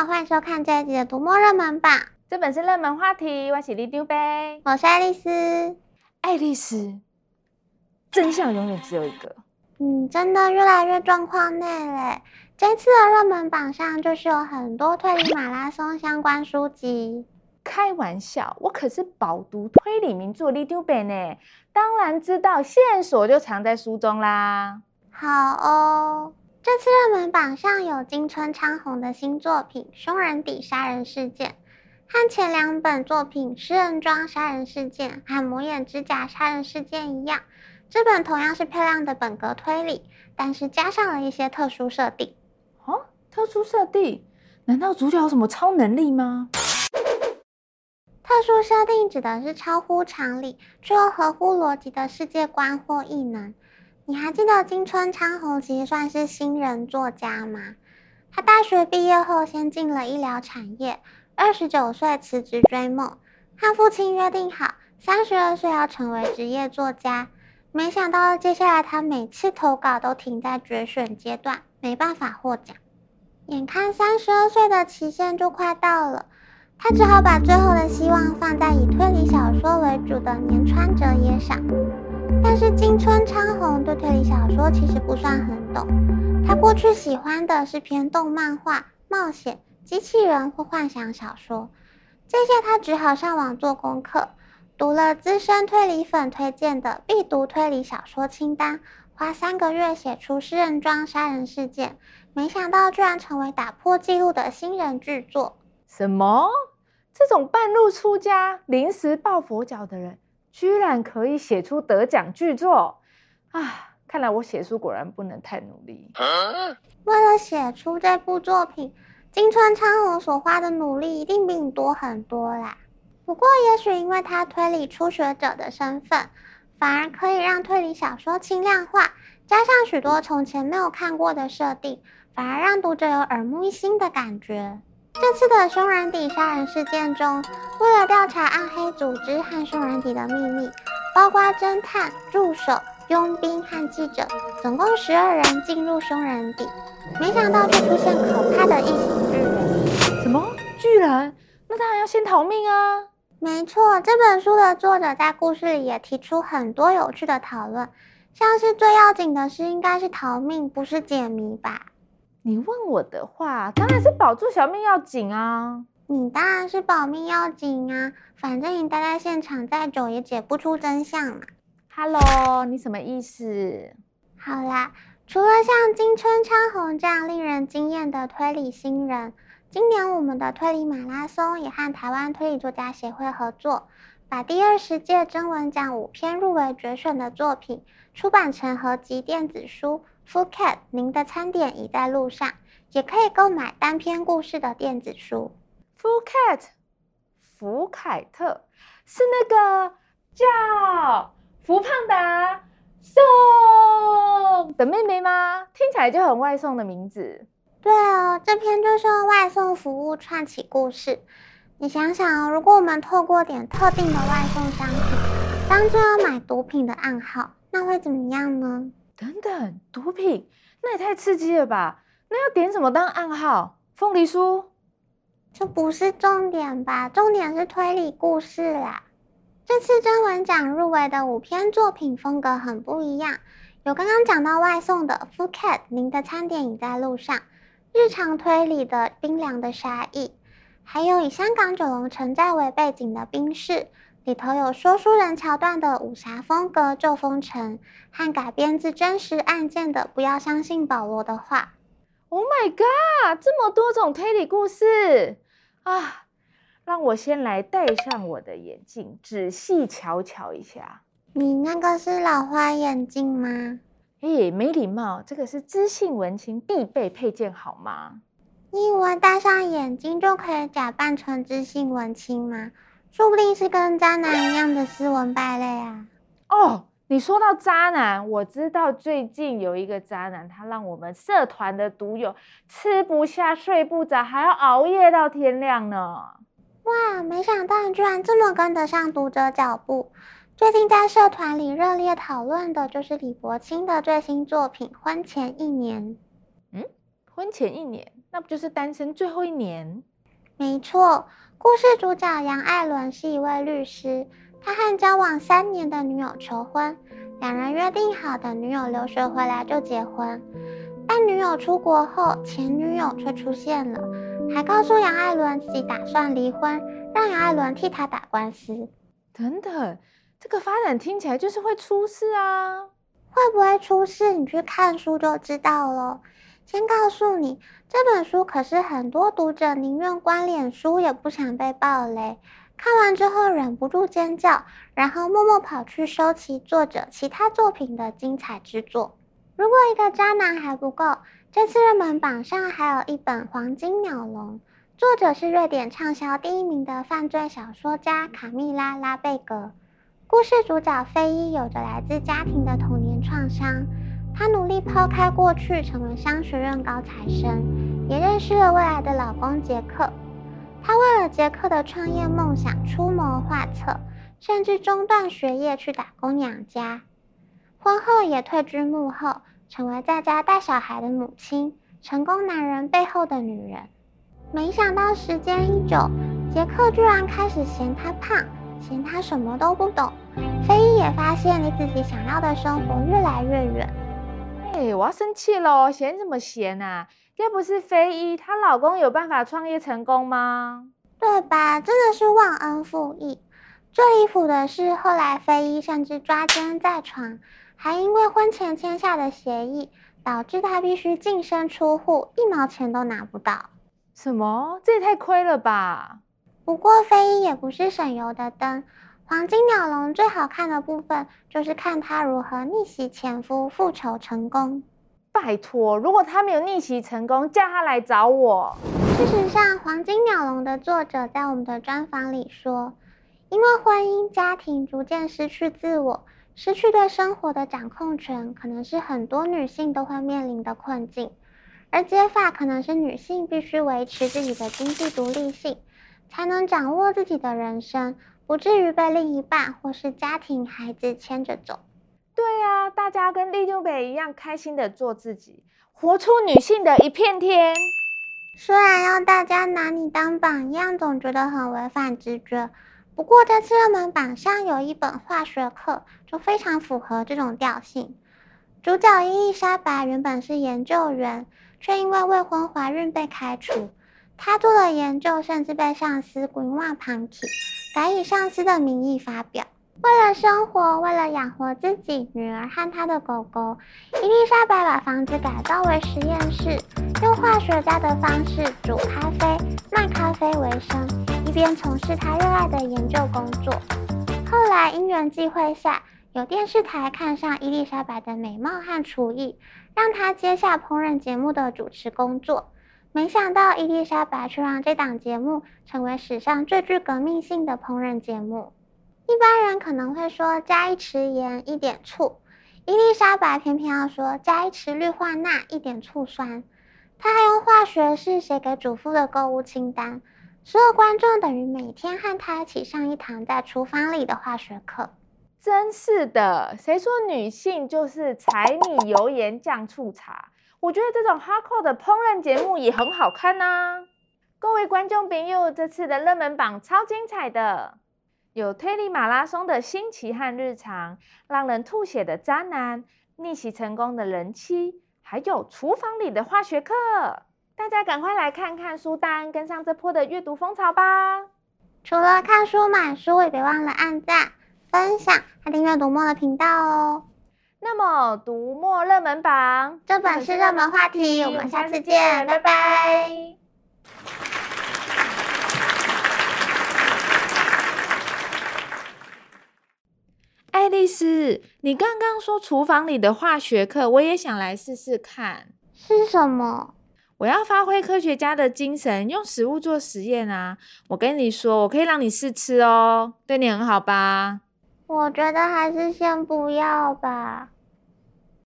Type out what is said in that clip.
好，欢迎收看这一集的读墨热门榜。这本是热门话题，我是里长伯，我是爱丽丝。爱丽丝，真相永远只有一个。嗯，真的越来越状况内嘞。这次的热门榜上就是有很多推理马拉松相关书籍。开玩笑，我可是饱读推理名著里长伯呢，当然知道线索就藏在书中啦。好哦。这次热门榜上有金春昌宏的新作品《凶人底杀人事件》，和前两本作品《诗人庄杀人事件》和《魔眼指甲杀人事件》一样，这本同样是漂亮的本格推理，但是加上了一些特殊设定。哦，特殊设定？难道主角有什么超能力吗？特殊设定指的是超乎常理却又合乎逻辑的世界观或异能。你还记得今村昌宏其实算是新人作家吗？他大学毕业后先进了医疗产业，二十九岁辞职追梦，和父亲约定好三十二岁要成为职业作家。没想到接下来他每次投稿都停在决选阶段，没办法获奖。眼看三十二岁的期限就快到了，他只好把最后的希望放在以推理小说为主的年川哲也上。但是今村昌宏对推理小说其实不算很懂，他过去喜欢的是偏动漫画、冒险、机器人或幻想小说，这些他只好上网做功课，读了资深推理粉推荐的必读推理小说清单，花三个月写出《诗人庄杀人事件》，没想到居然成为打破纪录的新人巨作。什么？这种半路出家、临时抱佛脚的人？居然可以写出得奖巨作啊！看来我写书果然不能太努力。为了写出这部作品，金村昌宏所花的努力一定比你多很多啦。不过，也许因为他推理初学者的身份，反而可以让推理小说轻量化，加上许多从前没有看过的设定，反而让读者有耳目一新的感觉。这次的凶人底杀人事件中，为了调查暗黑组织和凶人底的秘密，包括侦探、助手、佣兵和记者，总共十二人进入凶人底，没想到却出现可怕的异形巨人。什么巨人？那当然要先逃命啊！没错，这本书的作者在故事里也提出很多有趣的讨论，像是最要紧的是应该是逃命，不是解谜吧？你问我的话，当然是保住小命要紧啊！你当然是保命要紧啊，反正你待在现场再久也解不出真相嘛。Hello，你什么意思？好啦，除了像金春昌宏这样令人惊艳的推理新人，今年我们的推理马拉松也和台湾推理作家协会合作，把第二十届征文奖五篇入围决选的作品出版成合集电子书。福凯，您的餐点已在路上，也可以购买单篇故事的电子书。福凯，福凯特是那个叫福胖达送的妹妹吗？听起来就很外送的名字。对哦，这篇就是用外送服务串起故事。你想想哦，如果我们透过点特定的外送商品，当做要买毒品的暗号，那会怎么样呢？等等，毒品那也太刺激了吧？那要点什么当暗号？凤梨酥？这不是重点吧？重点是推理故事啦。这次征文奖入围的五篇作品风格很不一样，有刚刚讲到外送的《Food Cat》，您的餐点已在路上；日常推理的《冰凉的杀意》，还有以香港九龙城寨为背景的《冰室》。里头有说书人桥段的武侠风格《旧风尘》，和改编自真实案件的《不要相信保罗的话》。Oh my god！这么多种推理故事啊！让我先来戴上我的眼镜，仔细瞧瞧一下。你那个是老花眼镜吗？诶，没礼貌！这个是知性文青必备配件，好吗？你以为戴上眼镜就可以假扮成知性文青吗？说不定是跟渣男一样的斯文败类啊！哦，你说到渣男，我知道最近有一个渣男，他让我们社团的独友吃不下、睡不着，还要熬夜到天亮呢。哇，没想到你居然这么跟得上读者脚步！最近在社团里热烈讨论的就是李伯清的最新作品《婚前一年》。嗯，婚前一年，那不就是单身最后一年？没错，故事主角杨艾伦是一位律师，他和交往三年的女友求婚，两人约定好等女友留学回来就结婚。但女友出国后，前女友却出现了，还告诉杨艾伦自己打算离婚，让杨艾伦替他打官司。等等，这个发展听起来就是会出事啊！会不会出事？你去看书就知道了。先告诉你，这本书可是很多读者宁愿关脸书也不想被爆雷，看完之后忍不住尖叫，然后默默跑去收集作者其他作品的精彩之作。如果一个渣男还不够，这次热门榜上还有一本《黄金鸟笼》，作者是瑞典畅销第一名的犯罪小说家卡蜜拉·拉贝格。故事主角菲伊有着来自家庭的童年创伤，她努力抛开过去，成为商学院高材生，也认识了未来的老公杰克。她为了杰克的创业梦想出谋划策，甚至中断学业去打工养家。婚后也退居幕后。成为在家带小孩的母亲，成功男人背后的女人。没想到时间一久，杰克居然开始嫌她胖，嫌她什么都不懂。菲伊也发现离自己想要的生活越来越远。哎，我要生气喽！嫌什么嫌啊？要不是非一，她老公有办法创业成功吗？对吧？真的是忘恩负义。最离谱的是，后来非一甚至抓奸在床。还因为婚前签下的协议，导致他必须净身出户，一毛钱都拿不到。什么？这也太亏了吧！不过非一也不是省油的灯。黄金鸟笼最好看的部分，就是看它如何逆袭前夫，复仇成功。拜托，如果他没有逆袭成功，叫他来找我。事实上，黄金鸟笼的作者在我们的专访里说，因为婚姻家庭逐渐失去自我。失去对生活的掌控权，可能是很多女性都会面临的困境，而解法可能是女性必须维持自己的经济独立性，才能掌握自己的人生，不至于被另一半或是家庭、孩子牵着走。对啊，大家跟利丢北一样，开心的做自己，活出女性的一片天。虽然要大家拿你当榜样，总觉得很违反直觉。不过这次热门榜上有一本化学课，就非常符合这种调性。主角伊丽莎白原本是研究员，却因为未婚怀孕被开除。她做的研究甚至被上司姑妄旁听，改以上司的名义发表。为了生活，为了养活自己、女儿和她的狗狗，伊丽莎白把房子改造为实验室，用化学家的方式煮咖啡、卖咖啡为生，一边从事她热爱的研究工作。后来因缘际会下，有电视台看上伊丽莎白的美貌和厨艺，让她接下烹饪节目的主持工作。没想到伊丽莎白却让这档节目成为史上最具革命性的烹饪节目。一般人可能会说加一匙盐，一点醋，伊丽莎白偏偏要说加一匙氯化钠，一点醋酸。她还用化学式写给主妇的购物清单，所有观众等于每天和她一起上一堂在厨房里的化学课。真是的，谁说女性就是柴米油盐酱醋茶？我觉得这种哈扣的烹饪节目也很好看呐。各位观众朋友，这次的热门榜超精彩的。有推理马拉松的新奇和日常，让人吐血的渣男，逆袭成功的人妻，还有厨房里的化学课。大家赶快来看看书单，跟上这波的阅读风潮吧！除了看书买书，也别忘了按赞、分享和订阅读墨的频道哦。那么，读墨热门榜，这本是热门话题，我们下次见，拜拜。爱丽丝，你刚刚说厨房里的化学课，我也想来试试看。是什么？我要发挥科学家的精神，用食物做实验啊！我跟你说，我可以让你试吃哦，对你很好吧？我觉得还是先不要吧。